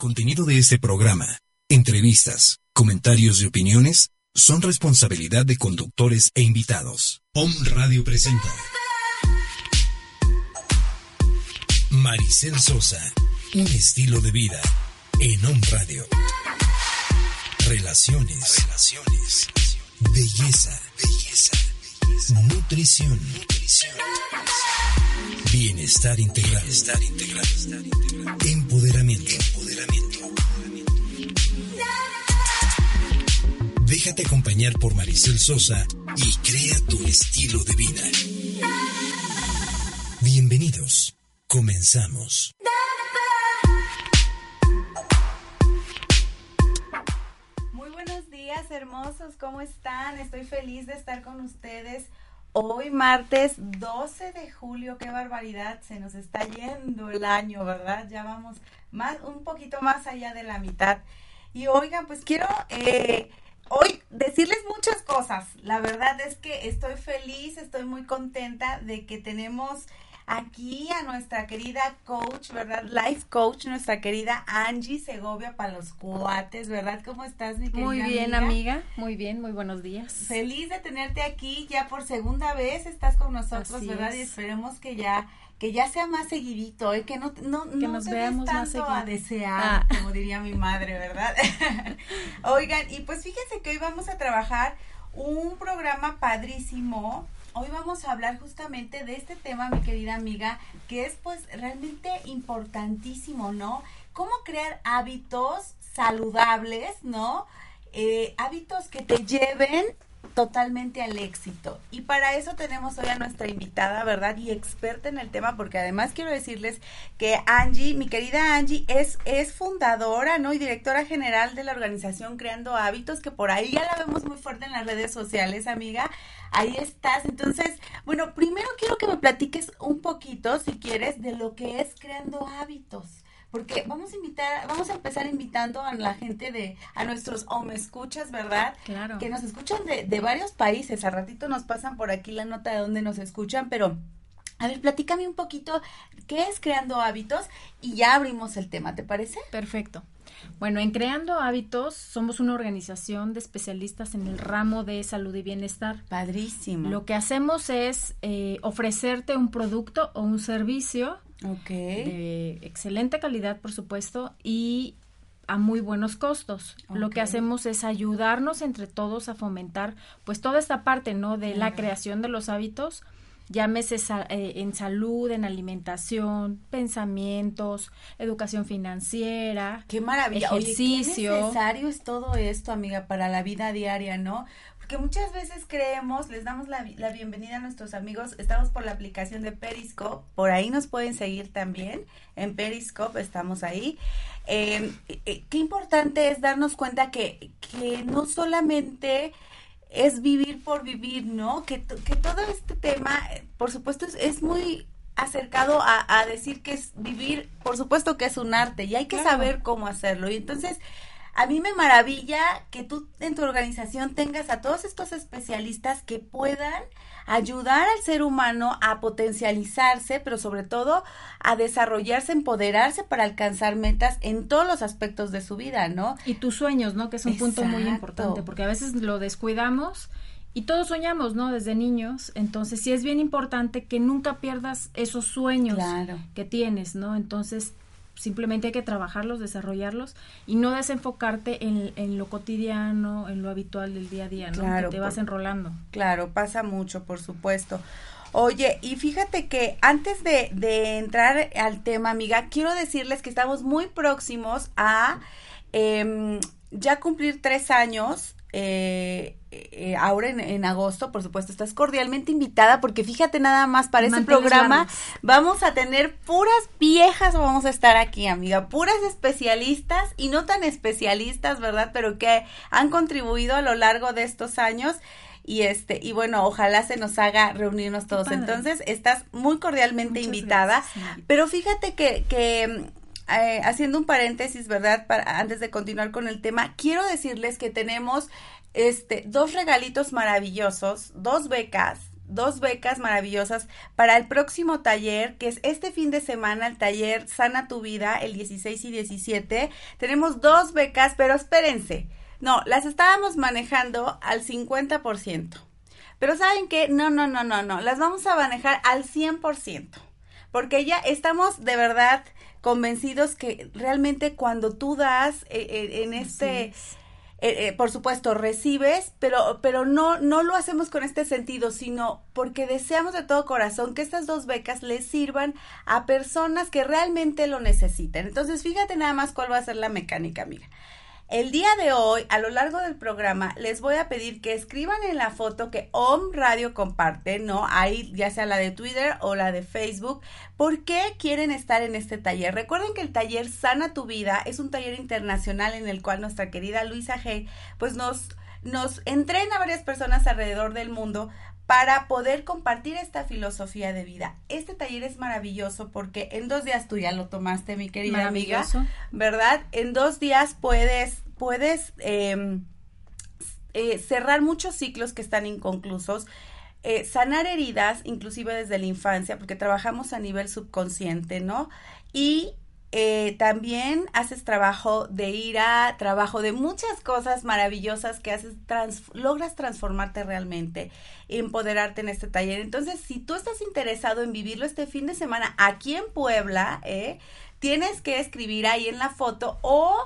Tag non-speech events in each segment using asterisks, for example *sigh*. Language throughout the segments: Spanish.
contenido de este programa, entrevistas, comentarios y opiniones son responsabilidad de conductores e invitados. Om Radio presenta Maricel Sosa, un estilo de vida en Om Radio. Relaciones, relaciones, belleza, belleza, nutrición. Bienestar integral. Bienestar integral. Empoderamiento. Déjate acompañar por Maricel Sosa y crea tu estilo de vida. Bienvenidos. Comenzamos. Muy buenos días, hermosos. ¿Cómo están? Estoy feliz de estar con ustedes. Hoy martes 12 de julio, qué barbaridad, se nos está yendo el año, ¿verdad? Ya vamos más, un poquito más allá de la mitad. Y oigan, pues quiero eh, hoy decirles muchas cosas. La verdad es que estoy feliz, estoy muy contenta de que tenemos aquí a nuestra querida coach, ¿verdad? Life coach, nuestra querida Angie Segovia para los cuates, ¿verdad? ¿Cómo estás, mi querida Muy bien, amiga? Muy bien, muy buenos días. Feliz de tenerte aquí ya por segunda vez, estás con nosotros, Así ¿verdad? es. Y esperemos que ya que ya sea más seguidito, ¿eh? que no, no, no nos te veamos más tanto a seguido. desear, Ah. como diría mi madre, ¿verdad? *laughs* Oigan, y pues fíjense que hoy vamos a trabajar un programa padrísimo. Hoy vamos a hablar justamente de este tema, mi querida amiga, que es pues realmente importantísimo, ¿no? Cómo crear hábitos saludables, ¿no? Eh, hábitos que te lleven totalmente al éxito. Y para eso tenemos hoy a nuestra invitada, ¿verdad? Y experta en el tema, porque además quiero decirles que Angie, mi querida Angie, es, es fundadora, ¿no? Y directora general de la organización Creando Hábitos, que por ahí ya la vemos muy fuerte en las redes sociales, amiga. Ahí estás. Entonces, bueno, primero quiero que me platiques un poquito, si quieres, de lo que es Creando Hábitos porque vamos a invitar, vamos a empezar invitando a la gente de, a nuestros home escuchas, ¿verdad? Claro. Que nos escuchan de, de varios países. A ratito nos pasan por aquí la nota de dónde nos escuchan, pero a ver, platícame un poquito qué es creando hábitos y ya abrimos el tema, ¿te parece? Perfecto. Bueno, en Creando Hábitos somos una organización de especialistas en el ramo de salud y bienestar. Padrísimo. Lo que hacemos es eh, ofrecerte un producto o un servicio de excelente calidad, por supuesto, y a muy buenos costos. Lo que hacemos es ayudarnos entre todos a fomentar, pues, toda esta parte, ¿no? De la creación de los hábitos, llámese sa- eh, en salud, en alimentación, pensamientos, educación financiera. Qué maravilla. Oye, Ejercicio. qué necesario es todo esto, amiga, para la vida diaria, ¿no? Porque muchas veces creemos, les damos la, la bienvenida a nuestros amigos, estamos por la aplicación de Periscope, por ahí nos pueden seguir también, en Periscope estamos ahí. Eh, eh, qué importante es darnos cuenta que, que no solamente es vivir por vivir, ¿no? Que, que todo este tema, por supuesto, es, es muy acercado a, a decir que es vivir, por supuesto que es un arte y hay que Claro. saber cómo hacerlo. Y entonces, a mí me maravilla que tú en tu organización tengas a todos estos especialistas que puedan ayudar al ser humano a potencializarse, pero sobre todo a desarrollarse, empoderarse para alcanzar metas en todos los aspectos de su vida, ¿no? Y tus sueños, ¿no? Que es un punto muy importante, porque a veces lo descuidamos y todos soñamos, ¿no? Desde niños. Entonces, sí es bien importante que nunca pierdas esos sueños Claro. que tienes, ¿no? Entonces, simplemente hay que trabajarlos, desarrollarlos y no desenfocarte en, en lo cotidiano, en lo habitual del día a día, ¿no? Claro, que te vas por- enrolando. Claro, pasa mucho, por supuesto. Oye, y fíjate que antes de, de entrar al tema, amiga, quiero decirles que estamos muy próximos a em, ya cumplir tres años. eh, eh, ahora en, en agosto, por supuesto, estás cordialmente invitada porque fíjate nada más para este Manteles programa vamos a tener puras viejas, vamos a estar aquí, amiga, puras especialistas y no tan especialistas, ¿verdad? Pero que han contribuido a lo largo de estos años y este y bueno, ojalá se nos haga reunirnos todos. Entonces, estás muy cordialmente Muchas invitada. gracias. Pero fíjate que, que eh, haciendo un paréntesis, ¿verdad? Para, antes de continuar con el tema, quiero decirles que tenemos este dos regalitos maravillosos, dos becas dos becas maravillosas para el próximo taller, que es este fin de semana, el taller Sana tu Vida, el 16 y 17. Tenemos dos becas, pero espérense. No, las estábamos manejando al 50%. Pero ¿saben qué? No, no, no, no, no. Las vamos a manejar al 100%. Porque ya estamos de verdad convencidos que realmente cuando tú das eh, eh, en este... Eh, por supuesto, recibes, pero, pero no, no lo hacemos con este sentido, sino porque deseamos de todo corazón que estas dos becas les sirvan a personas que realmente lo necesitan. Entonces, fíjate nada más cuál va a ser la mecánica, mira. El día de hoy, a lo largo del programa, les voy a pedir que escriban en la foto que OM Radio comparte, ¿no? Ahí, ya sea la de Twitter o la de Facebook, ¿por qué quieren estar en este taller? Recuerden que el taller Sana tu Vida es un taller internacional en el cual nuestra querida Luisa Hey, pues nos, nos entrena a varias personas alrededor del mundo para poder compartir esta filosofía de vida. Este taller es maravilloso porque en dos días tú ya lo tomaste, mi querida amiga, ¿verdad? En dos días puedes, puedes em, eh, cerrar muchos ciclos que están inconclusos. Eh, sanar heridas, inclusive desde la infancia, porque trabajamos a nivel subconsciente, ¿no? Y eh, también haces trabajo de ira, trabajo de muchas cosas maravillosas que haces, logras transformarte realmente, empoderarte en este taller. Entonces, si tú estás interesado en vivirlo este fin de semana aquí en Puebla, eh, tienes que escribir ahí en la foto o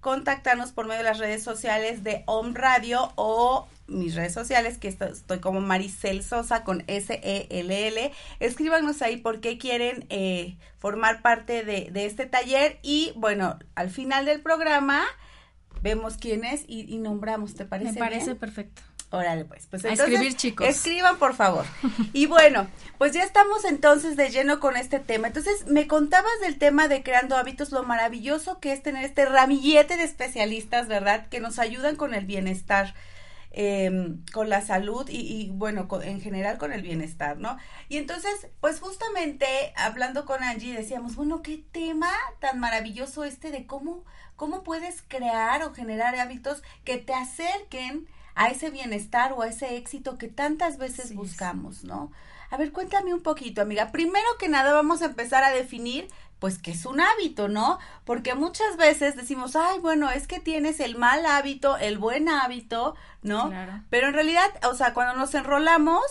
contactarnos por medio de las redes sociales de Home Radio o mis redes sociales, que estoy como Maricel Sosa con S-E-L-L. Escríbanos ahí por qué quieren eh, formar parte de, este taller y bueno, al final del programa vemos quién es y, nombramos, ¿te parece? Me parece perfecto. Órale, pues. pues A escribir, chicos. Escriban, por favor. *laughs* Y bueno, pues ya estamos entonces de lleno con este tema. Entonces, me contabas del tema de creando hábitos, lo maravilloso que es tener este ramillete de especialistas, ¿verdad? Que nos ayudan con el bienestar eh, con la salud y, bueno, en general con el bienestar, ¿no? Y entonces, pues justamente hablando con Angie decíamos, bueno, qué tema tan maravilloso este de cómo, cómo puedes crear o generar hábitos que te acerquen a ese bienestar o a ese éxito que tantas veces buscamos, ¿no? A ver, cuéntame un poquito, amiga. Primero que nada vamos a empezar a definir pues que es un hábito, ¿no? Porque muchas veces decimos, ay, bueno, es que tienes el mal hábito, el buen hábito, ¿no? Claro. Pero en realidad, o sea, cuando nos enrolamos,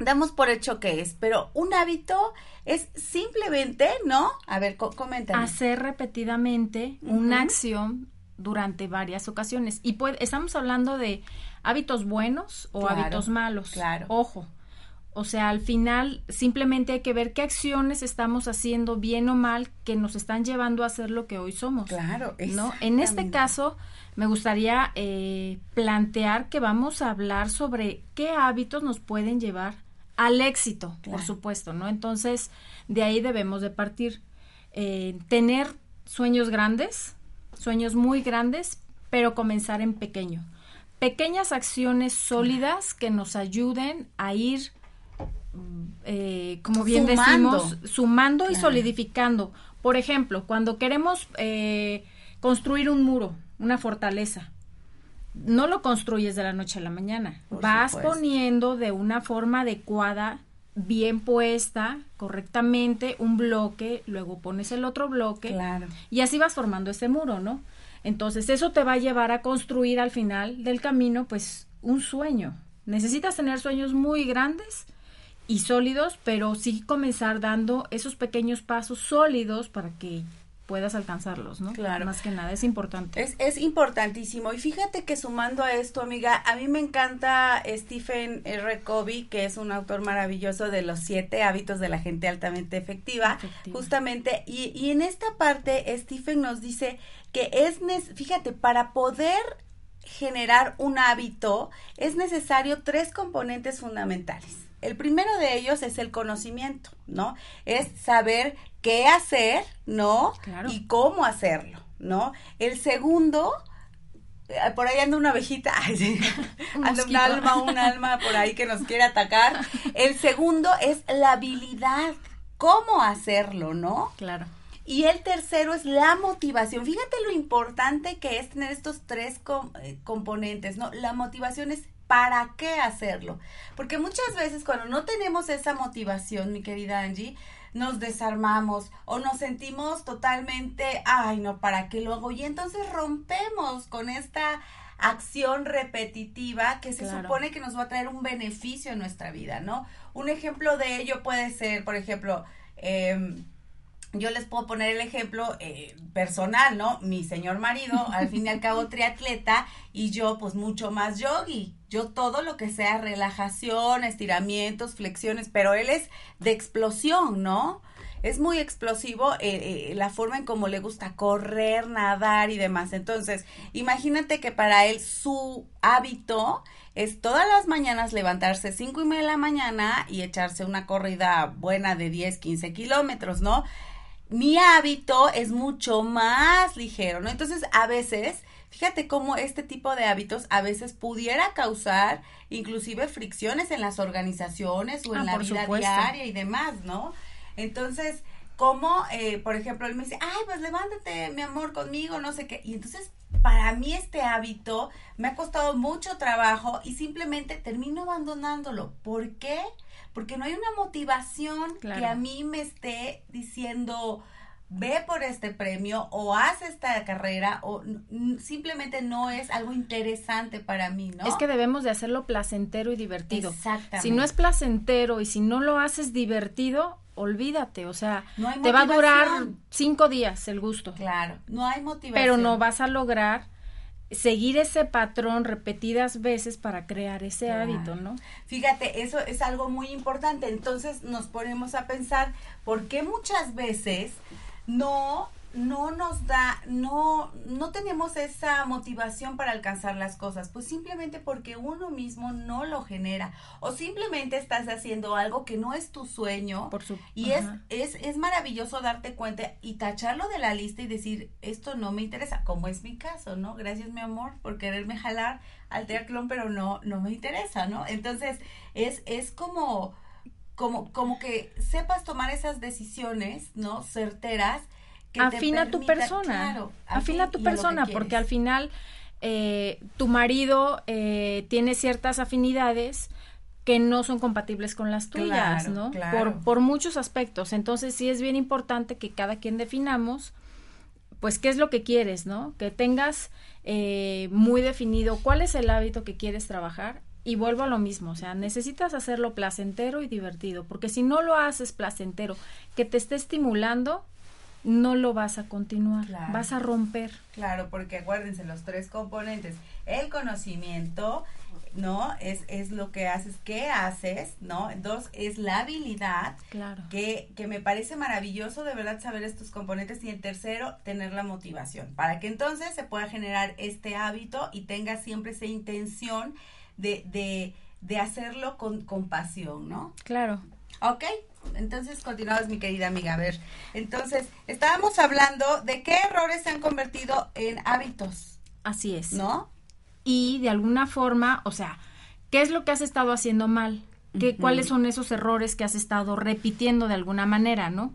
damos por hecho que es, pero un hábito es simplemente, ¿no? A ver, coméntame. Hacer repetidamente una acción durante varias ocasiones. Y puede, estamos hablando de hábitos buenos o hábitos malos. Claro. Ojo, o sea, al final simplemente hay que ver qué acciones estamos haciendo bien o mal que nos están llevando a ser lo que hoy somos. Claro, ¿no? En este caso, me gustaría eh, plantear que vamos a hablar sobre qué hábitos nos pueden llevar al éxito, por supuesto, ¿no? Entonces, de ahí debemos de partir. Eh, tener sueños grandes, sueños muy grandes, pero comenzar en pequeño. Pequeñas acciones sólidas que nos ayuden a ir eh, como bien decimos, sumando y solidificando. Por ejemplo, cuando queremos eh, construir un muro, una fortaleza, no lo construyes de la noche a la mañana. Vas poniendo de una forma adecuada, bien puesta, correctamente, un bloque, luego pones el otro bloque y así vas formando ese muro, ¿no? Entonces, eso te va a llevar a construir al final del camino, pues, un sueño. Necesitas tener sueños muy grandes y sólidos, pero sí comenzar dando esos pequeños pasos sólidos para que puedas alcanzarlos, ¿no? Claro. Más que nada, es importante. Es, es importantísimo. Y fíjate que sumando a esto, amiga, a mí me encanta Stephen R. Covey, que es un autor maravilloso de los siete hábitos de la gente altamente efectiva, justamente. Y, y en esta parte, Stephen nos dice que es, fíjate, para poder generar un hábito, es necesario tres componentes fundamentales el primero de ellos es el conocimiento, ¿no? Es saber qué hacer, ¿no? Y cómo hacerlo, ¿no? El segundo, eh, por ahí anda una abejita, *laughs* anda un alma, un alma por ahí que nos quiere atacar. *laughs* El segundo es la habilidad, cómo hacerlo, ¿no? Claro. Y el tercero es la motivación. Fíjate lo importante que es tener estos tres eh, componentes, ¿no? La motivación es para qué hacerlo. Porque muchas veces cuando no tenemos esa motivación, mi querida Angie, nos desarmamos o nos sentimos totalmente, ay, no, ¿para qué lo hago? Y entonces rompemos con esta acción repetitiva que se supone que nos va a traer un beneficio en nuestra vida, ¿no? Un ejemplo de ello puede ser, por ejemplo, eh, yo les puedo poner el ejemplo eh, personal, ¿no? Mi señor marido, *laughs* al fin y al cabo triatleta, y yo pues mucho más yogi. Yo todo lo que sea relajación, estiramientos, flexiones, pero él es de explosión, ¿no? Es muy explosivo eh, eh, la forma en cómo le gusta correr, nadar y demás. Entonces, imagínate que para él su hábito es todas las mañanas levantarse cinco y media de la mañana y echarse una corrida buena de 10, 15 kilómetros, ¿no? Mi hábito es mucho más ligero, ¿no? Entonces, a veces, fíjate cómo este tipo de hábitos a veces pudiera causar inclusive fricciones en las organizaciones o en ah, la vida diaria y demás, ¿no? Entonces, como, eh, por ejemplo, él me dice, ay, pues levántate, mi amor, conmigo, no sé qué. Y entonces, para mí este hábito me ha costado mucho trabajo y simplemente termino abandonándolo. ¿Por qué? porque no hay una motivación que a mí me esté diciendo ve por este premio o haz esta carrera o simplemente no es algo interesante para mí, ¿no? Es que debemos de hacerlo placentero y divertido. Exactamente. Si no es placentero y si no lo haces divertido, olvídate, o sea, te va a durar cinco días el gusto. Claro, no hay motivación. Pero no vas a lograr seguir ese patrón repetidas veces para crear ese hábito, ¿no? Fíjate, eso es algo muy importante. Entonces nos ponemos a pensar por qué muchas veces no no nos da, no, no tenemos esa motivación para alcanzar las cosas, pues simplemente porque uno mismo no lo genera o simplemente estás haciendo algo que no es tu sueño Por su, y es, es, es maravilloso darte cuenta y tacharlo de la lista y decir, esto no me interesa, como es mi caso, ¿no? Gracias mi amor por quererme jalar al triatlón, pero no, no me interesa, ¿no? Entonces, es, es como, como, como que sepas tomar esas decisiones, ¿no? Certeras afina tu persona, afina tu persona, porque al final eh, tu marido eh, tiene ciertas afinidades que no son compatibles con las tuyas, ¿no? Por, por muchos aspectos. Entonces sí es bien importante que cada quien definamos, pues, qué es lo que quieres, ¿no? Que tengas eh, muy definido cuál es el hábito que quieres trabajar. Y vuelvo a lo mismo, o sea, necesitas hacerlo placentero y divertido, porque si no lo haces placentero, que te esté estimulando, no lo vas a continuar, vas a romper. Claro, porque acuérdense los tres componentes, el conocimiento, ¿no? Es, es lo que haces, qué haces, ¿no? Dos, es la habilidad, claro. que, que me parece maravilloso de verdad saber estos componentes. Y el tercero, tener la motivación, para que entonces se pueda generar este hábito y tenga siempre esa intención de, de, de hacerlo con, con pasión, ¿no? Claro. Ok, entonces continuamos, mi querida amiga. A ver, entonces, estábamos hablando de qué errores se han convertido en hábitos. Así es. ¿No? Y de alguna forma, o sea, ¿qué es lo que has estado haciendo mal? ¿Qué, ¿Cuáles son esos errores que has estado repitiendo de alguna manera, no?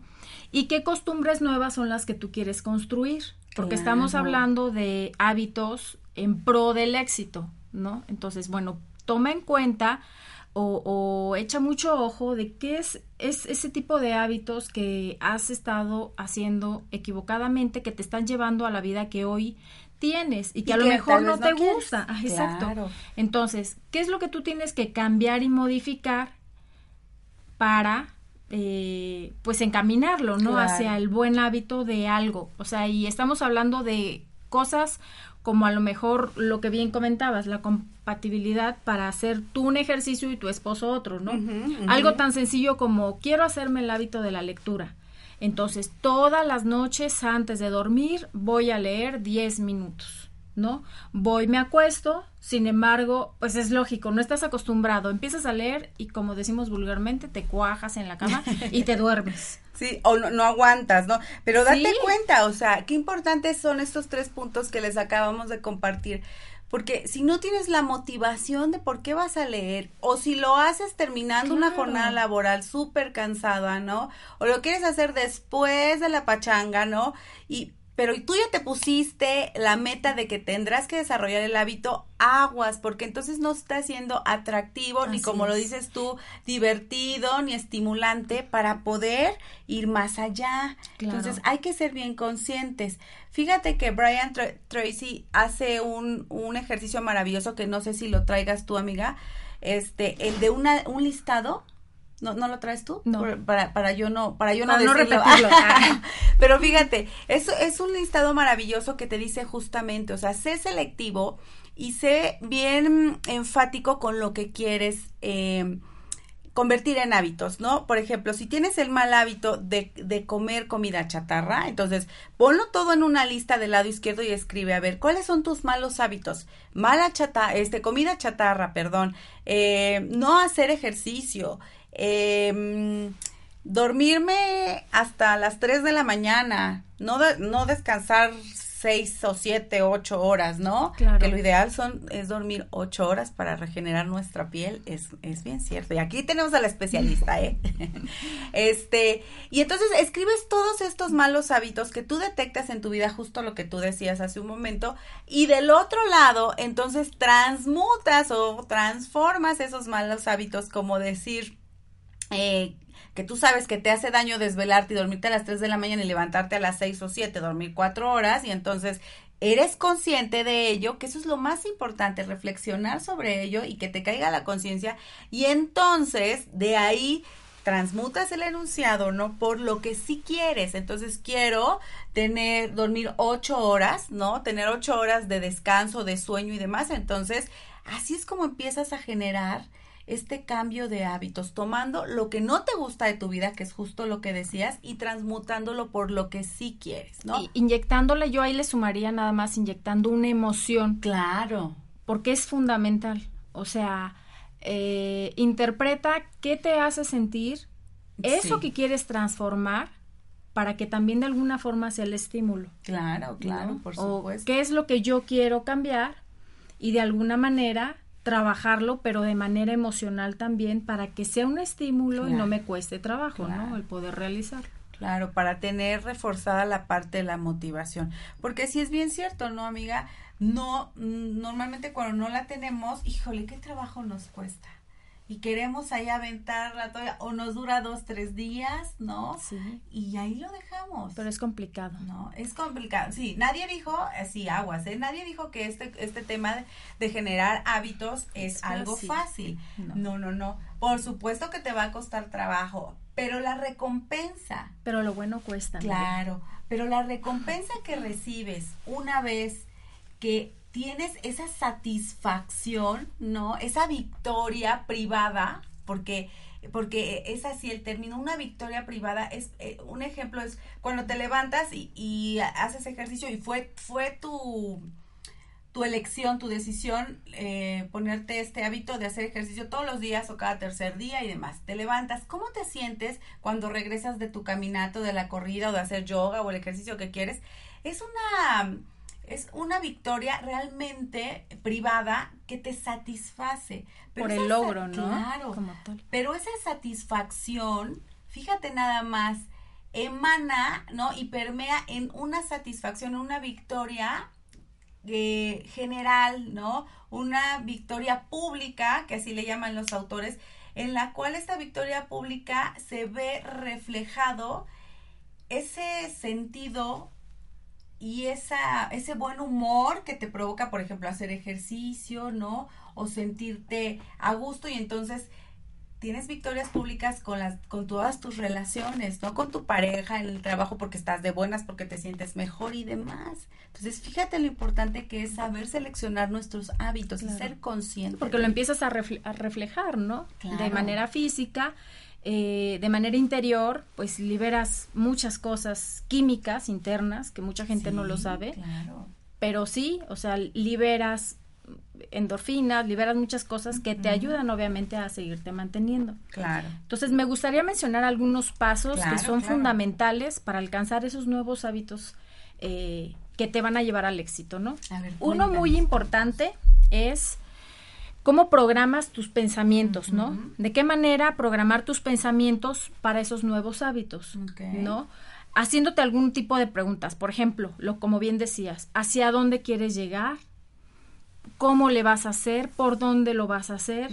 ¿Y qué costumbres nuevas son las que tú quieres construir? Porque estamos hablando de hábitos en pro del éxito, ¿no? Entonces, bueno, toma en cuenta o, echa mucho ojo de qué es, es ese tipo de hábitos que has estado haciendo equivocadamente que te están llevando a la vida que hoy tienes y que a lo mejor no te gusta. Ah, exacto. Entonces, ¿qué es lo que tú tienes que cambiar y modificar para eh, pues encaminarlo, ¿no? Hacia el buen hábito de algo. O sea, y estamos hablando de cosas como a lo mejor lo que bien comentabas, la compatibilidad para hacer tú un ejercicio y tu esposo otro, ¿no? Algo tan sencillo como quiero hacerme el hábito de la lectura. Entonces, todas las noches antes de dormir voy a leer 10 minutos. ¿No? Voy, me acuesto, sin embargo, pues es lógico, no estás acostumbrado, empiezas a leer y como decimos vulgarmente, te cuajas en la cama y te duermes. *laughs* Sí, o no, aguantas, ¿no? Pero date cuenta, o sea, qué importantes son estos tres puntos que les acabamos de compartir. Porque si no tienes la motivación de por qué vas a leer, o si lo haces terminando una jornada laboral súper cansada, ¿no? O lo quieres hacer después de la pachanga, ¿no? Y pero tú ya te pusiste la meta de que tendrás que desarrollar el hábito aguas, porque entonces no está siendo atractivo, ni como lo dices tú, divertido, ni estimulante para poder ir más allá. Entonces hay que ser bien conscientes. Fíjate que Brian Tracy hace un, un ejercicio maravilloso que no sé si lo traigas tú, amiga, este, el de una, un listado ¿No, ¿No lo traes tú? No. Para, para yo no, para yo no, no repetirlo. *laughs* Pero fíjate, es, es un listado maravilloso que te dice justamente, o sea, sé selectivo y sé bien enfático con lo que quieres eh, convertir en hábitos, ¿no? Por ejemplo, si tienes el mal hábito de, de, comer comida chatarra, entonces ponlo todo en una lista del lado izquierdo y escribe, a ver, ¿cuáles son tus malos hábitos? Mala chata, este, comida chatarra, perdón, eh, no hacer ejercicio, eh, dormirme hasta las 3 de la mañana, no, no descansar seis o siete, ocho horas, ¿no? Claro. Que lo ideal son, es dormir ocho horas para regenerar nuestra piel, es, es bien cierto. Y aquí tenemos a la especialista, ¿eh? *laughs* este, y entonces escribes todos estos malos hábitos que tú detectas en tu vida, justo lo que tú decías hace un momento, y del otro lado, entonces transmutas o transformas esos malos hábitos, como decir, eh, que tú sabes que te hace daño desvelarte y dormirte a las 3 de la mañana y levantarte a las 6 o 7, dormir 4 horas y entonces eres consciente de ello, que eso es lo más importante, reflexionar sobre ello y que te caiga la conciencia y entonces de ahí transmutas el enunciado, ¿no? Por lo que sí quieres. Entonces quiero tener, dormir ocho horas, ¿no? Tener ocho horas de descanso, de sueño y demás. Entonces, así es como empiezas a generar este cambio de hábitos, tomando lo que no te gusta de tu vida, que es justo lo que decías, y transmutándolo por lo que sí quieres, ¿no? Y inyectándole, yo ahí le sumaría nada más inyectando una emoción. Claro. Porque es fundamental. O sea, eh, interpreta qué te hace sentir, eso que quieres transformar, para que también de alguna forma sea el estímulo. Claro, claro, por supuesto. O qué es lo que yo quiero cambiar y de alguna manera trabajarlo, pero de manera emocional también, para que sea un estímulo y no me cueste trabajo, ¿no? El poder realizarlo. Claro, para tener reforzada la parte de la motivación. Porque si es bien cierto, ¿no, amiga? No, mm, normalmente cuando no la tenemos, híjole, qué trabajo nos cuesta y queremos ahí aventarla toalla o nos dura dos, tres días, ¿no? Sí. Y ahí lo dejamos. Pero es complicado. No, es complicado. Sí, nadie dijo, sí, aguas, ¿eh? Nadie dijo que este, este tema de, generar hábitos es, algo fácil. No. no, no, Por supuesto que te va a costar trabajo, pero la recompensa. Pero lo bueno cuesta. Claro, pero la recompensa que recibes una vez que tienes esa satisfacción, ¿no? Esa victoria privada, porque porque es así el término, una victoria privada es, eh, un ejemplo es cuando te levantas y, haces ejercicio y fue, fue tu, tu elección, tu decisión, eh, ponerte este hábito de hacer ejercicio todos los días o cada tercer día y demás. Te levantas, ¿cómo te sientes cuando regresas de tu caminato, de la corrida o de hacer yoga o el ejercicio que quieres? Es una es una victoria realmente privada que te satisface. Por el logro, ¿no? Claro. Pero esa satisfacción, fíjate nada más, emana, ¿no? Y permea en una satisfacción, una victoria eh, general, ¿no? Una victoria pública, que así le llaman los autores, en la cual esta victoria pública se ve reflejado ese sentido y esa, ese buen humor que te provoca, por ejemplo, hacer ejercicio, ¿no? O sentirte a gusto y entonces tienes victorias públicas con las con todas tus relaciones, ¿no? Con tu pareja, en el trabajo porque estás de buenas, porque te sientes mejor y demás. Entonces, fíjate lo importante que es saber seleccionar nuestros hábitos y ser consciente. Porque lo empiezas a, reflejar, ¿no? De manera física eh, de manera interior, pues liberas muchas cosas químicas internas que mucha gente no lo sabe. Pero sí, o sea, liberas endorfinas, liberas muchas cosas que te ayudan obviamente a seguirte manteniendo. Claro. Entonces me gustaría mencionar algunos pasos que son fundamentales para alcanzar esos nuevos hábitos eh, que te van a llevar al éxito, ¿no? Uno muy importante es cómo programas tus pensamientos, ¿no? De qué manera programar tus pensamientos para esos nuevos hábitos, ¿no? haciéndote algún tipo de preguntas. Por ejemplo, lo como bien decías, ¿hacia dónde quieres llegar? ¿Cómo le vas a hacer? ¿Por dónde lo vas a hacer?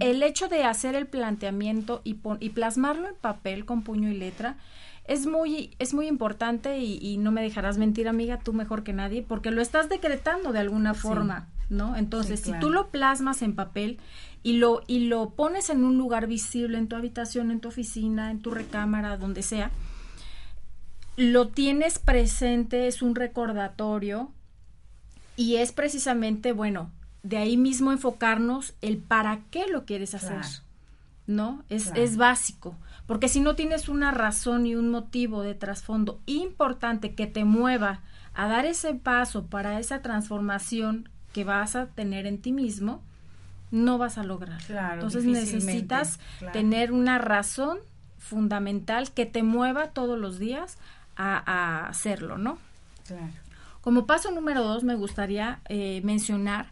El hecho de hacer el planteamiento y, y plasmarlo en papel con puño y letra es muy, es muy importante y, no me dejarás mentir, amiga, tú mejor que nadie, porque lo estás decretando de alguna forma, ¿no? Entonces, si tú lo plasmas en papel y lo, y lo pones en un lugar visible, en tu habitación, en tu oficina, en tu recámara, donde sea, lo tienes presente, es un recordatorio y es precisamente, bueno, de ahí mismo enfocarnos el para qué lo quieres hacer, ¿no? Es, es básico. Porque si no tienes una razón y un motivo de trasfondo importante que te mueva a dar ese paso para esa transformación que vas a tener en ti mismo, no vas a lograr. Entonces necesitas tener una razón fundamental que te mueva todos los días a, hacerlo, ¿no? Claro. Como paso número dos, me gustaría eh, mencionar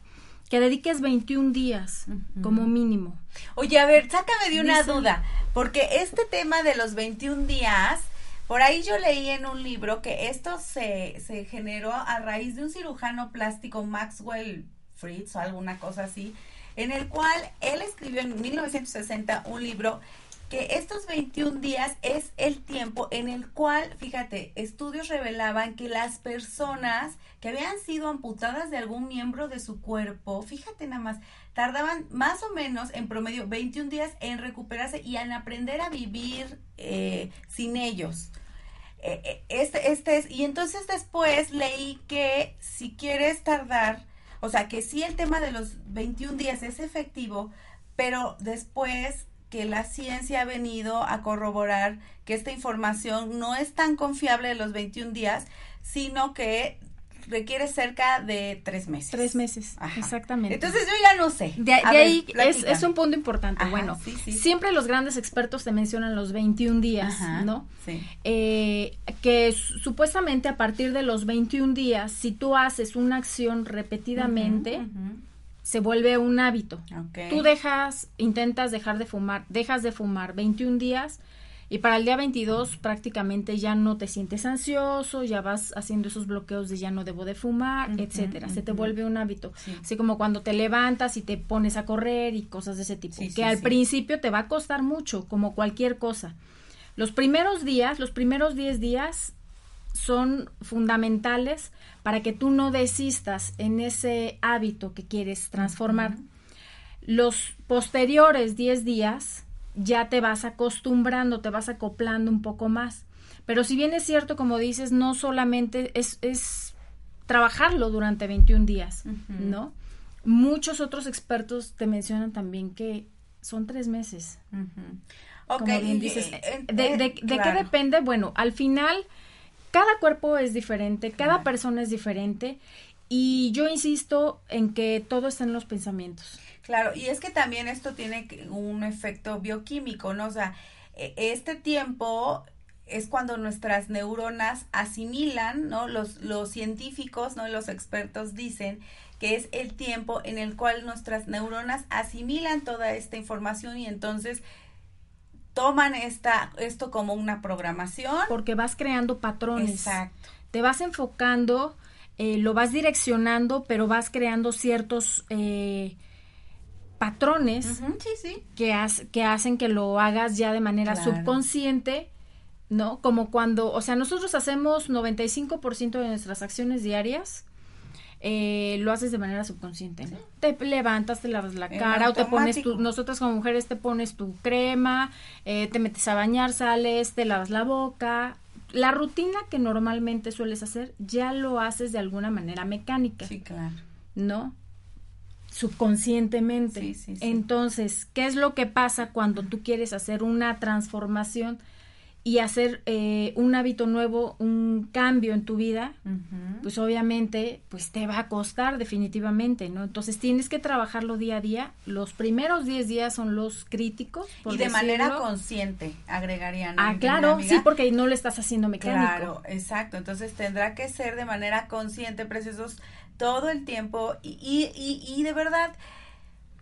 que dediques 21 días como mínimo. Oye, a ver, sácame de una duda, porque este tema de los 21 días, por ahí yo leí en un libro que esto se, se generó a raíz de un cirujano plástico, Maxwell Fritz o alguna cosa así, en el cual él escribió en 1960 un libro que estos 21 días es el tiempo en el cual, fíjate, estudios revelaban que las personas que habían sido amputadas de algún miembro de su cuerpo, fíjate nada más, tardaban más o menos en promedio 21 días en recuperarse y en aprender a vivir eh, sin ellos. Eh, eh, este, este es, y entonces después leí que si quieres tardar, o sea, que sí el tema de los 21 días es efectivo, pero después que la ciencia ha venido a corroborar que esta información no es tan confiable de los 21 días, sino que requiere cerca de tres meses. Tres meses, exactamente. Entonces yo ya no sé. De, ahí es, un punto importante. bueno, siempre los grandes expertos te mencionan los 21 días, ¿no? Sí. Eh, que supuestamente a partir de los 21 días, si tú haces una acción repetidamente, se vuelve un hábito. Tú dejas, intentas dejar de fumar, dejas de fumar 21 días y para el día 22 prácticamente ya no te sientes ansioso, ya vas haciendo esos bloqueos de ya no debo de fumar, etcétera. Se te vuelve un hábito. Así como cuando te levantas y te pones a correr y cosas de ese tipo. que al principio te va a costar mucho, como cualquier cosa. Los primeros días, los primeros 10 días son fundamentales para que tú no desistas en ese hábito que quieres transformar. Los posteriores 10 días ya te vas acostumbrando, te vas acoplando un poco más. Pero si bien es cierto, como dices, no solamente es, es trabajarlo durante 21 días, ¿no? Muchos otros expertos te mencionan también que son tres meses. Como bien dices, eh, ¿de, de, de qué depende? Bueno, al final cada cuerpo es diferente, cada persona es diferente y yo insisto en que todo está en los pensamientos. Claro, y es que también esto tiene un efecto bioquímico, ¿no? O sea, e, este tiempo es cuando nuestras neuronas asimilan, ¿no? Los, los científicos, ¿no? Los expertos dicen que es el tiempo en el cual nuestras neuronas asimilan toda esta información y entonces toman esta, esto como una programación. Porque vas creando patrones. Exacto. Te vas enfocando, eh, lo vas direccionando, pero vas creando ciertos eh, patrones sí, sí. Que, que hacen que lo hagas ya de manera subconsciente, ¿no? Como cuando, o sea, nosotros hacemos 95% de nuestras acciones diarias eh, lo haces de manera subconsciente. Te levantas, te lavas la cara o te pones tu, nosotras como mujeres te pones tu crema, eh, te metes a bañar, sales, te lavas la boca. La rutina que normalmente sueles hacer ya lo haces de alguna manera mecánica. Sí, claro. ¿No? Subconscientemente. Entonces, ¿qué es lo que pasa cuando tú quieres hacer una transformación? y hacer eh, un hábito nuevo, un cambio en tu vida, pues obviamente, pues te va a costar definitivamente, ¿no? Entonces tienes que trabajarlo día a día. Los primeros 10 días son los críticos. y de manera consciente, agregarían. Ah, claro, sí, porque no lo estás haciendo mecánico. Claro, exacto. Entonces tendrá que ser de manera consciente, preciosos, todo el tiempo y, y, y, y de verdad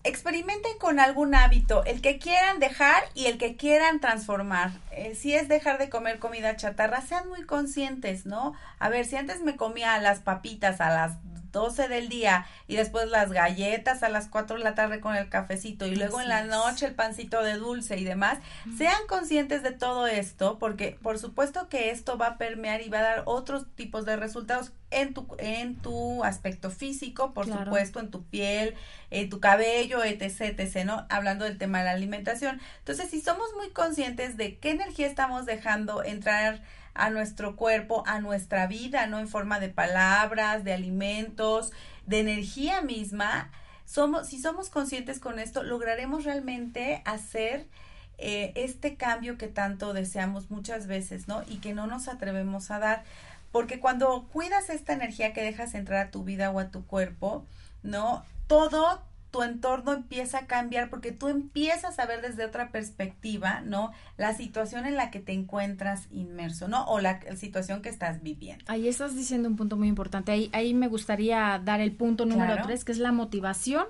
experimenten con algún hábito, el que quieran dejar y el que quieran transformar. Eh, si es dejar de comer comida chatarra, sean muy conscientes, ¿no? A ver, si antes me comía las papitas a las 12 del día y después las galletas a las 4 de la tarde con el cafecito y luego en la noche el pancito de dulce y demás, sean conscientes de todo esto porque por supuesto que esto va a permear y va a dar otros tipos de resultados en tu, en tu aspecto físico, por supuesto, en tu piel, en tu cabello, etc, etc, ¿no? Hablando del tema de la alimentación. Entonces, si somos muy conscientes de qué energía estamos dejando entrar a nuestro cuerpo, a nuestra vida, ¿no? En forma de palabras, de alimentos, de energía misma. Somos, si somos conscientes con esto, lograremos realmente hacer eh, este cambio que tanto deseamos muchas veces, ¿no? Y que no nos atrevemos a dar. Porque cuando cuidas esta energía que dejas entrar a tu vida o a tu cuerpo, ¿no? Todo tu entorno empieza a cambiar porque tú empiezas a ver desde otra perspectiva, ¿no? La situación en la que te encuentras inmerso, ¿no? O la, situación que estás viviendo. Ahí estás diciendo un punto muy importante. Ahí, ahí me gustaría dar el punto número tres, que es la motivación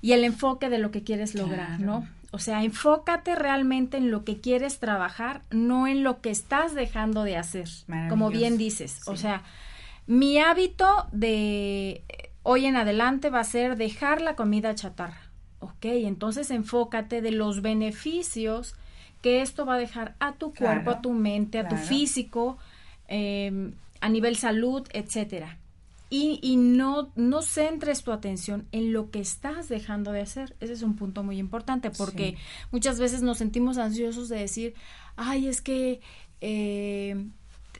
y el enfoque de lo que quieres lograr, ¿no? O sea, enfócate realmente en lo que quieres trabajar, no en lo que estás dejando de hacer, como bien dices. O sea, mi hábito de hoy en adelante va a ser dejar la comida chatarra. Ok, entonces enfócate de los beneficios que esto va a dejar a tu cuerpo, a tu mente, a tu físico, em, a nivel salud, etcétera. Y, y, no, no centres tu atención en lo que estás dejando de hacer. Ese es un punto muy importante porque muchas veces nos sentimos ansiosos de decir, ay, es que eh,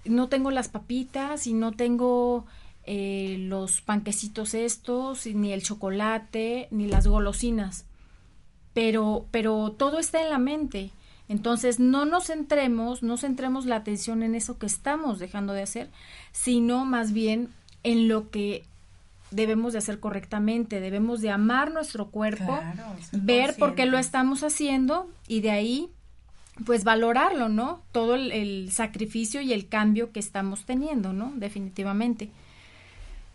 no tengo las papitas y no tengo eh, los panquecitos estos, ni el chocolate, ni las golosinas. Pero, pero todo está en la mente. Entonces, no nos centremos, no centremos la atención en eso que estamos dejando de hacer, sino más bien en lo que debemos de hacer correctamente, debemos de amar nuestro cuerpo, ver por qué lo estamos haciendo y de ahí pues valorarlo, ¿no? Todo el, sacrificio y el cambio que estamos teniendo, ¿no? Definitivamente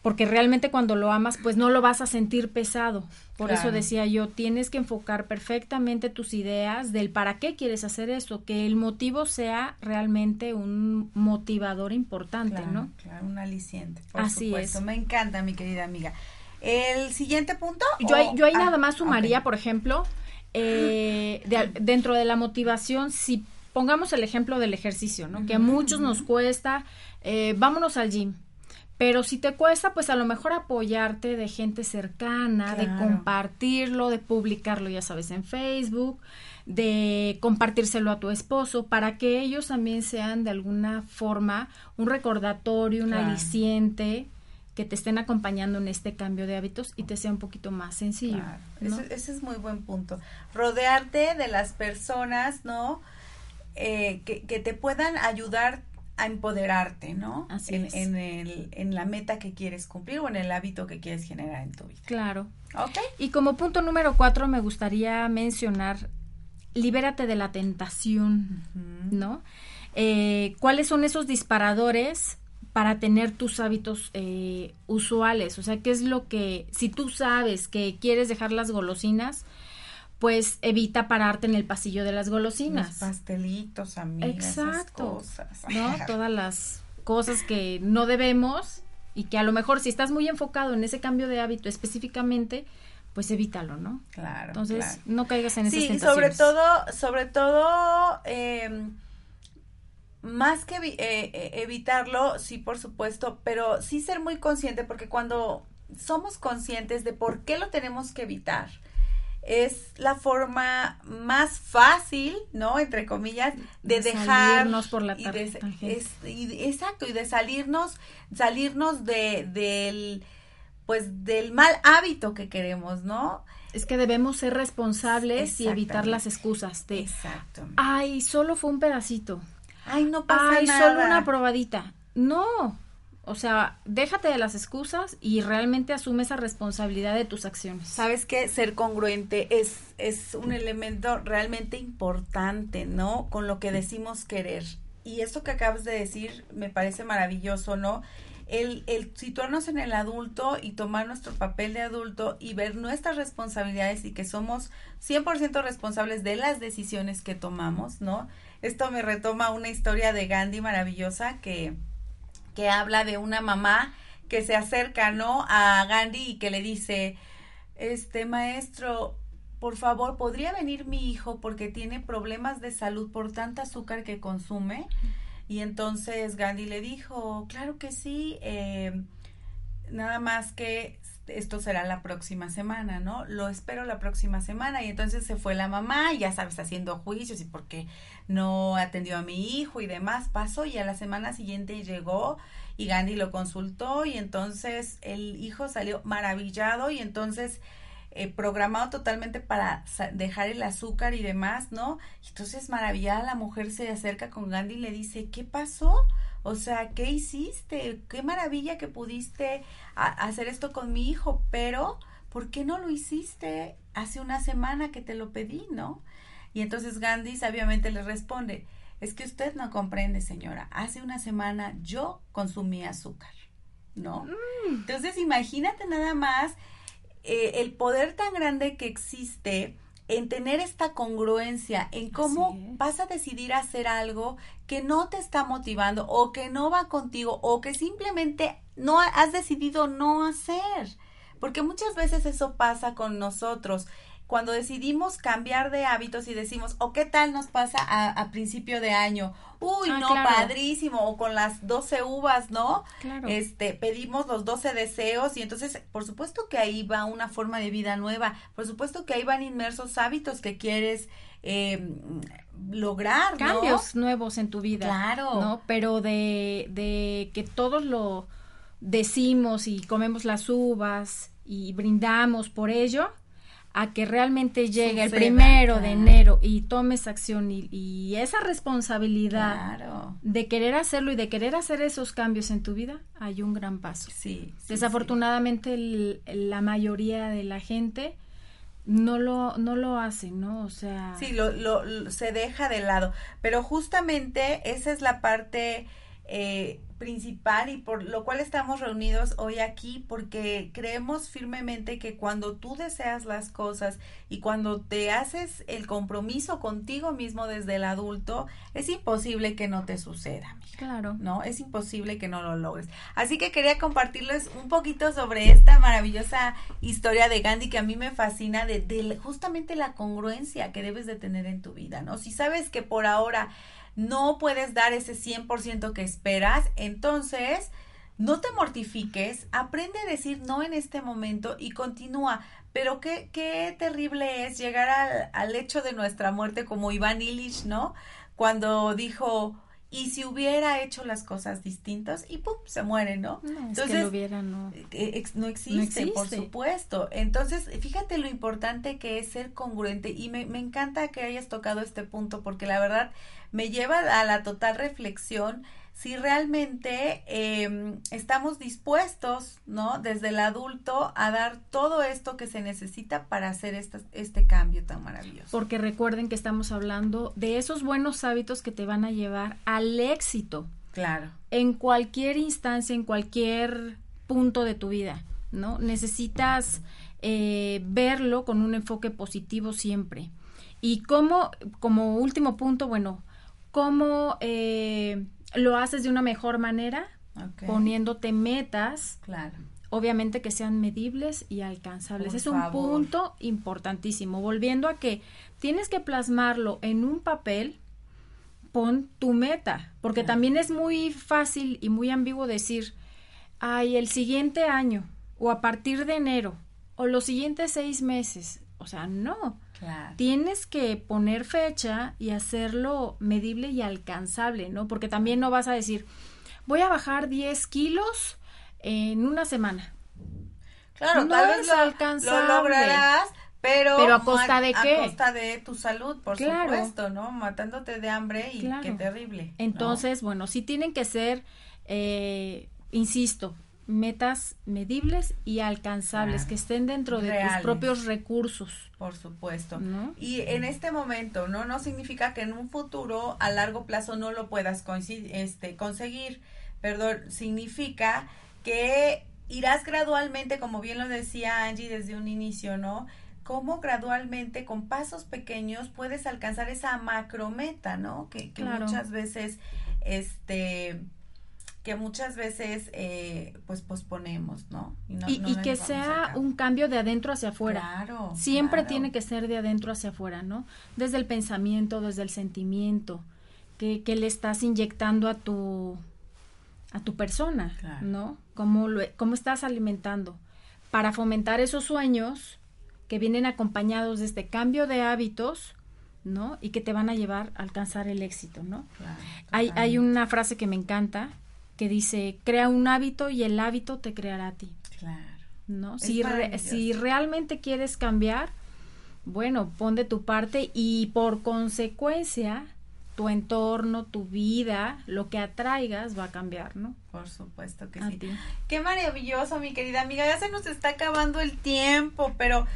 porque realmente cuando lo amas, pues no lo vas a sentir pesado. Por eso decía yo, tienes que enfocar perfectamente tus ideas del para qué quieres hacer eso, que el motivo sea realmente un motivador importante, ¿no? Claro, un aliciente. Por Así supuesto. Me encanta, mi querida amiga. El siguiente punto. Yo, ahí, yo ahí ah, nada más sumaría, por ejemplo, eh, dentro de la motivación, si pongamos el ejemplo del ejercicio, ¿no? Que a muchos nos cuesta, eh, vámonos al gym pero si te cuesta, pues a lo mejor apoyarte de gente cercana, de compartirlo, de publicarlo, ya sabes, en Facebook, de compartírselo a tu esposo, para que ellos también sean de alguna forma un recordatorio, un aliciente que te estén acompañando en este cambio de hábitos y te sea un poquito más sencillo. Ese, es muy buen punto. Rodearte de las personas, ¿no? Eh, que, que te puedan ayudar a empoderarte, ¿no? Así en, es. en, el, en la meta que quieres cumplir o en el hábito que quieres generar en tu vida. Claro. Ok. Y como punto número cuatro me gustaría mencionar, libérate de la tentación, ¿no? Eh, ¿Cuáles son esos disparadores para tener tus hábitos eh, usuales? O sea, ¿qué es lo que, si tú sabes que quieres dejar las golosinas, pues evita pararte en el pasillo de las golosinas. Los pastelitos, amigas. Exacto. cosas. ¿No? *laughs* Todas las cosas que no debemos y que a lo mejor si estás muy enfocado en ese cambio de hábito específicamente, pues evítalo, ¿no? Claro. Entonces, no caigas en esas sí, sobre todo, sobre todo, em, más que eh, eh, evitarlo, sí, por supuesto, pero sí ser muy consciente, porque cuando somos conscientes de por qué lo tenemos que evitar, es la forma más fácil, ¿no? Entre comillas, de, dejarnos por la tarde. exacto, y de salirnos, salirnos de, del, pues, del mal hábito que queremos, ¿no? Es que debemos ser responsables y evitar las excusas de, Exacto. ay, solo fue un pedacito. Ay, no pasa ay, nada. solo una probadita. No, o sea, déjate de las excusas y realmente asume esa responsabilidad de tus acciones. Sabes que ser congruente es, es un elemento realmente importante, ¿no? Con lo que decimos querer. Y esto que acabas de decir me parece maravilloso, ¿no? el, el situarnos en el adulto y tomar nuestro papel de adulto y ver nuestras responsabilidades y que somos 100% responsables de las decisiones que tomamos, ¿no? Esto me retoma una historia de Gandhi maravillosa que, que habla de una mamá que se acerca, ¿no? A Gandhi y que le dice, este maestro, por favor, ¿podría venir mi hijo porque tiene problemas de salud por tanta azúcar que consume? Y entonces Gandhi le dijo, claro que sí, eh, nada más que esto será la próxima semana, ¿no? Lo espero la próxima semana. Y entonces se fue la mamá, y ya sabes, haciendo juicios y porque no atendió a mi hijo y demás. Pasó y a la semana siguiente llegó y Gandhi lo consultó y entonces el hijo salió maravillado y entonces eh, programado totalmente para dejar el azúcar y demás, ¿no? Entonces maravillada la mujer se acerca con Gandhi y le dice, ¿qué pasó? O sea, ¿qué hiciste? Qué maravilla que pudiste hacer esto con mi hijo, pero ¿por qué no lo hiciste hace una semana que te lo pedí, no? Y entonces Gandhi sabiamente le responde, es que usted no comprende, señora, hace una semana yo consumí azúcar, ¿no? Mm. Entonces imagínate nada más eh, el poder tan grande que existe en tener esta congruencia, en cómo vas a decidir hacer algo que no te está motivando o que no va contigo o que simplemente no has decidido no hacer. Porque muchas veces eso pasa con nosotros cuando decidimos cambiar de hábitos y decimos, o qué tal nos pasa a, principio de año, uy, ah, no, padrísimo, o con las 12 uvas, ¿no? Claro. Este, pedimos los 12 deseos y entonces, por supuesto que ahí va una forma de vida nueva, por supuesto que ahí van inmersos hábitos que quieres eh, lograr, Cambios nuevos en tu vida. Claro. ¿No? Pero de, de que todos lo decimos y comemos las uvas y brindamos por ello, a que realmente llegue el primero de enero y tomes acción y, esa responsabilidad de querer hacerlo y de querer hacer esos cambios en tu vida, hay un gran paso. Sí. Desafortunadamente la mayoría de la gente no lo no lo hace, ¿no? O sea, sí, lo, lo, se deja de lado, pero justamente esa es la parte eh, principal y por lo cual estamos reunidos hoy aquí porque creemos firmemente que cuando tú deseas las cosas y cuando te haces el compromiso contigo mismo desde el adulto, es imposible que no te suceda. Claro. ¿No? Es imposible que no lo logres. Así que quería compartirles un poquito sobre esta maravillosa historia de Gandhi que a mí me fascina de, de justamente la congruencia que debes de tener en tu vida, ¿no? Si sabes que por ahora no puedes dar ese 100% que esperas, entonces no te mortifiques, aprende a decir no en este momento y continúa. Pero qué, qué terrible es llegar al, al hecho de nuestra muerte como Iván Illich, ¿no? Cuando dijo, y si hubiera hecho las cosas distintas y ¡pum! se muere, ¿no? Entonces, hubiera, no. Eh, no, existe, por supuesto. Entonces, fíjate lo importante que es ser congruente y me, me encanta que hayas tocado este punto porque la verdad me lleva a la total reflexión si realmente em, estamos dispuestos, ¿no? Desde el adulto a dar todo esto que se necesita para hacer este, este cambio tan maravilloso. Porque recuerden que estamos hablando de esos buenos hábitos que te van a llevar al éxito. Claro. En cualquier instancia, en cualquier punto de tu vida, ¿no? Necesitas eh, verlo con un enfoque positivo siempre. Y como, como último punto, bueno, cómo... Eh, lo haces de una mejor manera, poniéndote metas. Claro. Obviamente que sean medibles y alcanzables. es un punto importantísimo. Volviendo a que tienes que plasmarlo en un papel, pon tu meta, porque también es muy fácil y muy ambiguo decir, ay, el siguiente año, o a partir de enero, o los siguientes seis meses. O sea, no. Tienes que poner fecha y hacerlo medible y alcanzable, ¿no? Porque también no vas a decir, voy a bajar 10 kilos en una semana. Claro, tal vez lo, lograrás, pero, pero a costa de qué? A costa de tu salud, por supuesto, ¿no? Matándote de hambre y qué terrible. Entonces, bueno, sí tienen que ser, eh, insisto, metas medibles y alcanzables, que estén dentro de tus propios recursos. Por supuesto. Y en este momento, ¿no? No significa que en un futuro, a largo plazo, no lo puedas este, conseguir, perdón, significa que irás gradualmente, como bien lo decía Angie desde un inicio, ¿no? Cómo gradualmente, con pasos pequeños, puedes alcanzar esa macrometa, ¿no? Que, que muchas veces, este, que muchas veces eh, pues posponemos, ¿no? Y, que sea un cambio de adentro hacia afuera. Claro. Siempre tiene que ser de adentro hacia afuera, ¿no? Desde el pensamiento, desde el sentimiento, que, que le estás inyectando a tu a tu persona, ¿no? ¿Cómo, lo, ¿Cómo estás alimentando? Para fomentar esos sueños que vienen acompañados de este cambio de hábitos, ¿no? Y que te van a llevar a alcanzar el éxito, ¿no? hay, hay una frase que me encanta que dice, crea un hábito y el hábito te creará a ti. Claro. ¿No? Si, si realmente quieres cambiar, bueno, pon de tu parte y por consecuencia tu entorno, tu vida, lo que atraigas va a cambiar, ¿no? Por supuesto que sí. Qué maravilloso, mi querida amiga. Ya se nos está acabando el tiempo, pero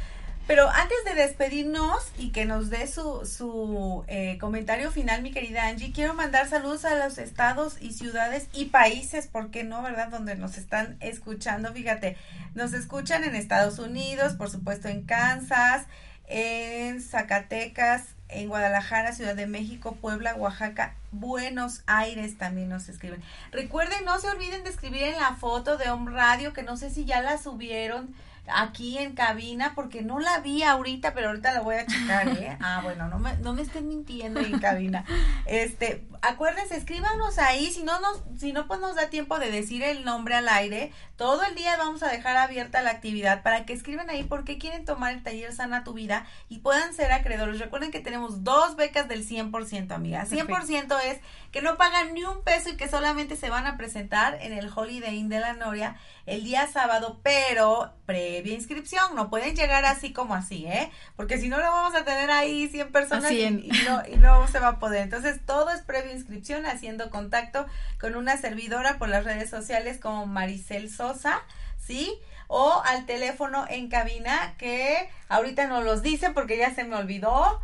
pero antes de despedirnos y que nos dé su, su eh, comentario final, mi querida Angie, quiero mandar saludos a los estados y ciudades y países, ¿por qué no, verdad? Donde nos están escuchando. Fíjate, nos escuchan en Estados Unidos, por supuesto en Kansas, en Zacatecas, en Guadalajara, Ciudad de México, Puebla, Oaxaca, Buenos Aires también nos escriben. Recuerden, no se olviden de escribir en la foto de Home Radio, que no sé si ya la subieron aquí en cabina porque no la vi ahorita, pero ahorita la voy a checar, ¿eh? Ah, bueno, no me, no me estén mintiendo en cabina. *laughs* Este, acuérdense, escríbanos ahí, si no nos, si no pues nos da tiempo de decir el nombre al aire, todo el día vamos a dejar abierta la actividad para que escriban ahí por qué quieren tomar el taller Sana tu Vida y puedan ser acreedores. Recuerden que tenemos dos becas del 100%, amiga. 100% es que no pagan ni un peso y que solamente se van a presentar en el Holiday Inn de la Noria el día sábado, pero previa inscripción, no pueden llegar así como así, ¿eh? Porque si no lo vamos a tener ahí 100 personas y, no, y no se va a poder. Entonces, todo es previa inscripción, haciendo contacto con una servidora por las redes sociales como Maricel Sosa, ¿sí? O al teléfono en cabina que ahorita no los dice porque ya se me olvidó.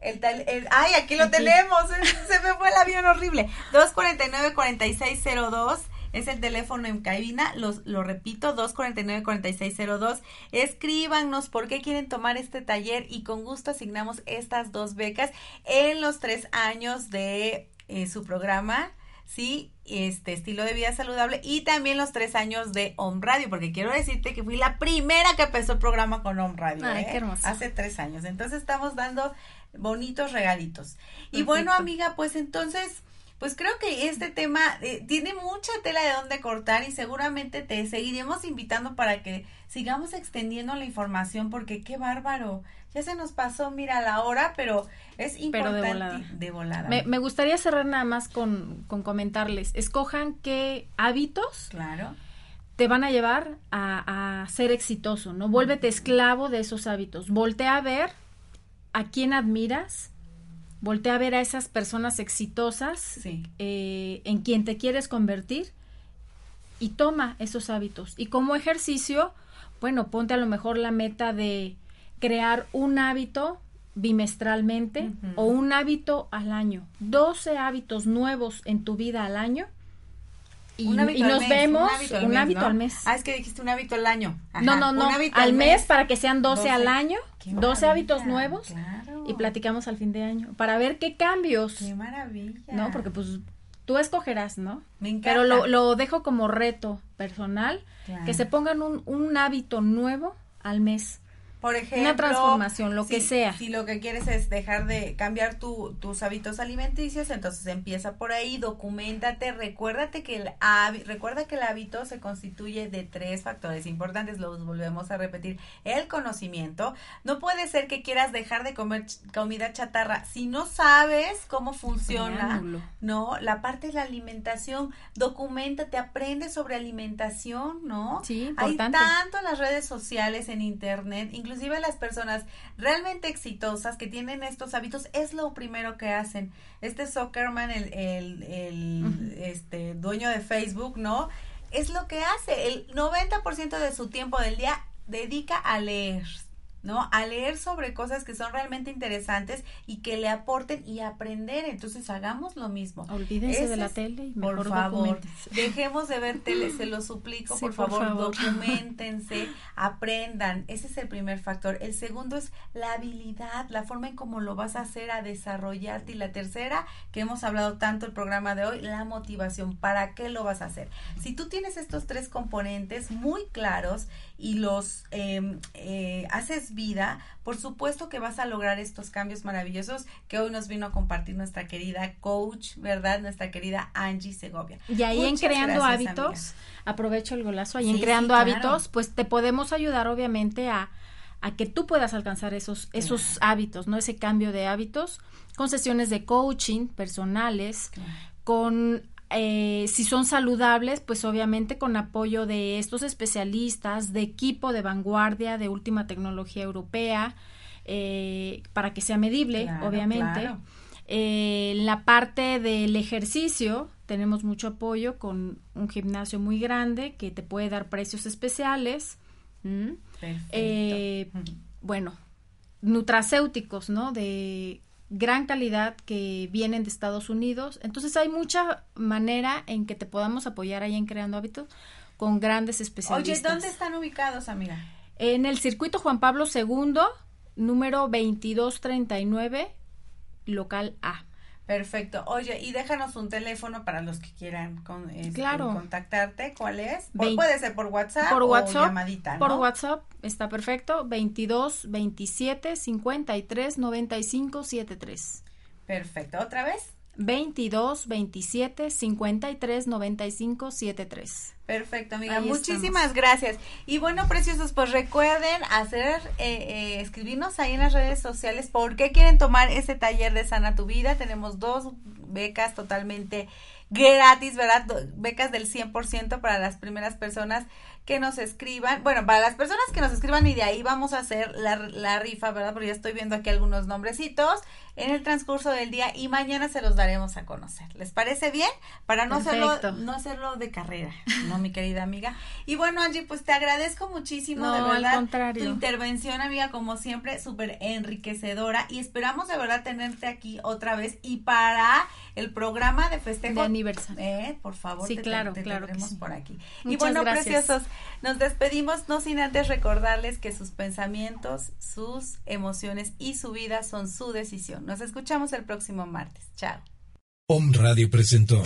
El, tal, el, ay, aquí lo tenemos, se me fue el avión horrible. 249-4602 es el teléfono en cabina, los, lo repito, 249-4602. Escríbanos por qué quieren tomar este taller y con gusto asignamos estas dos becas en los tres años de eh, su programa. Sí, este estilo de vida saludable y también los tres años de Home Radio, porque quiero decirte que fui la primera que empezó el programa con Home Radio. Ay, qué ¿eh? hermoso. Hace tres años. Entonces estamos dando bonitos regalitos. Y bueno, amiga, pues entonces pues creo que este tema eh, tiene mucha tela de dónde cortar y seguramente te seguiremos invitando para que sigamos extendiendo la información porque qué bárbaro. Ya se nos pasó, mira, la hora, pero es importante. de volada. Me, gustaría cerrar nada más con, con comentarles. Escojan qué hábitos. Claro te van a llevar a, a, ser exitoso, ¿no? Vuélvete esclavo de esos hábitos. Voltea a ver a quién admiras, Voltea a ver a esas personas exitosas eh, en quien te quieres convertir y toma esos hábitos. Y como ejercicio, bueno, ponte a lo mejor la meta de crear un hábito bimestralmente o un hábito al año. 12 hábitos nuevos en tu vida al año y, nos vemos un hábito, al, mes, Ah, es que dijiste un hábito al año. no, no, no, al, mes, para que sean 12, al año, 12 hábitos nuevos y platicamos al fin de año para ver qué cambios. Qué maravilla. No, porque pues tú escogerás, ¿no? Me encanta. Pero lo, lo dejo como reto personal, que se pongan un, un hábito nuevo al mes. Por ejemplo, una transformación, lo que sea. Si lo que quieres es dejar de cambiar tu, tus hábitos alimenticios, entonces empieza por ahí, documentate, recuérdate que el recuerda que el hábito se constituye de tres factores importantes, los volvemos a repetir. El conocimiento, no puede ser que quieras dejar de comer comida chatarra si no sabes cómo funciona, ¿no? La parte de la alimentación, documentate, aprende sobre alimentación, ¿no? Sí, importante. Hay tanto en las redes sociales, en internet, incluso inclusive las personas realmente exitosas que tienen estos hábitos es lo primero que hacen. Este Zuckerman, el, el, el este, dueño de Facebook, ¿no? Es lo que hace. El 90% de su tiempo del día dedica a leer. ¿No? A leer sobre cosas que son realmente interesantes y que le aporten y aprender. Entonces hagamos lo mismo. Olvídense de la tele y Por favor, *laughs* dejemos de ver tele, se lo suplico, por, favor, documentense, aprendan. Ese es el primer factor. El segundo es la habilidad, la forma en cómo lo vas a hacer a desarrollarte. Y la tercera, que hemos hablado tanto el programa de hoy, la motivación. ¿Para qué lo vas a hacer? Si tú tienes estos tres componentes muy claros y los em, eh, haces vida, por supuesto que vas a lograr estos cambios maravillosos que hoy nos vino a compartir nuestra querida coach, ¿verdad? Nuestra querida Angie Segovia. Y ahí en Creando Hábitos, aprovecho el golazo, ahí en Creando Hábitos, pues te podemos ayudar obviamente a, a que tú puedas alcanzar esos, esos hábitos, ¿no? Ese cambio de hábitos con sesiones de coaching personales, con eh, si son saludables, pues obviamente con apoyo de estos especialistas, de equipo de vanguardia, de última tecnología europea, eh, para que sea medible, obviamente. Eh, la parte del ejercicio, tenemos mucho apoyo con un gimnasio muy grande que te puede dar precios especiales. bueno, nutracéuticos, ¿no? De gran calidad que vienen de Estados Unidos. Entonces hay mucha manera en que te podamos apoyar ahí en Creando Hábitos con grandes especialistas. Oye, ¿dónde están ubicados, amiga? En el circuito Juan Pablo II, número 2239, local A. Perfecto. Oye, y déjanos un teléfono para los que quieran con, este, contactarte. ¿Cuál es? puede ser por WhatsApp por WhatsApp, o llamadita, Por WhatsApp está perfecto. 22 27 53 95 73. Perfecto. ¿Otra vez? 22 27 53 95 73. Perfecto, amiga. Muchísimas gracias. Y bueno, preciosos, pues recuerden hacer, eh, eh, escribirnos ahí en las redes sociales por qué quieren tomar ese taller de Sana Tu Vida. Tenemos dos becas totalmente gratis, ¿verdad? Becas del 100% para las primeras personas que nos escriban, bueno, para las personas que nos escriban y de ahí vamos a hacer la, la rifa, ¿verdad? Porque ya estoy viendo aquí algunos nombrecitos en el transcurso del día y mañana se los daremos a conocer. ¿Les parece bien? Para no hacerlo, no hacerlo de carrera, ¿no, mi querida amiga? Y bueno, Angie, pues te agradezco muchísimo, de verdad, contrario. tu intervención, amiga, como siempre, súper enriquecedora y esperamos de verdad tenerte aquí otra vez y para el programa de festejo. De aniversario. Eh, por favor, sí, claro, claro por aquí. y bueno, preciosos, nos despedimos no sin antes recordarles que sus pensamientos, sus emociones y su vida son su decisión. Nos escuchamos el próximo martes. Chao. Om Radio presentó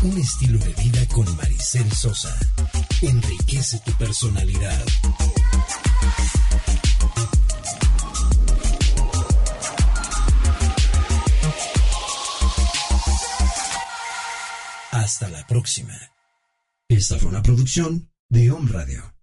Un estilo de vida con Maricel Sosa. Enriquece tu personalidad. Hasta la próxima. Esta fue una producción de Om Radio.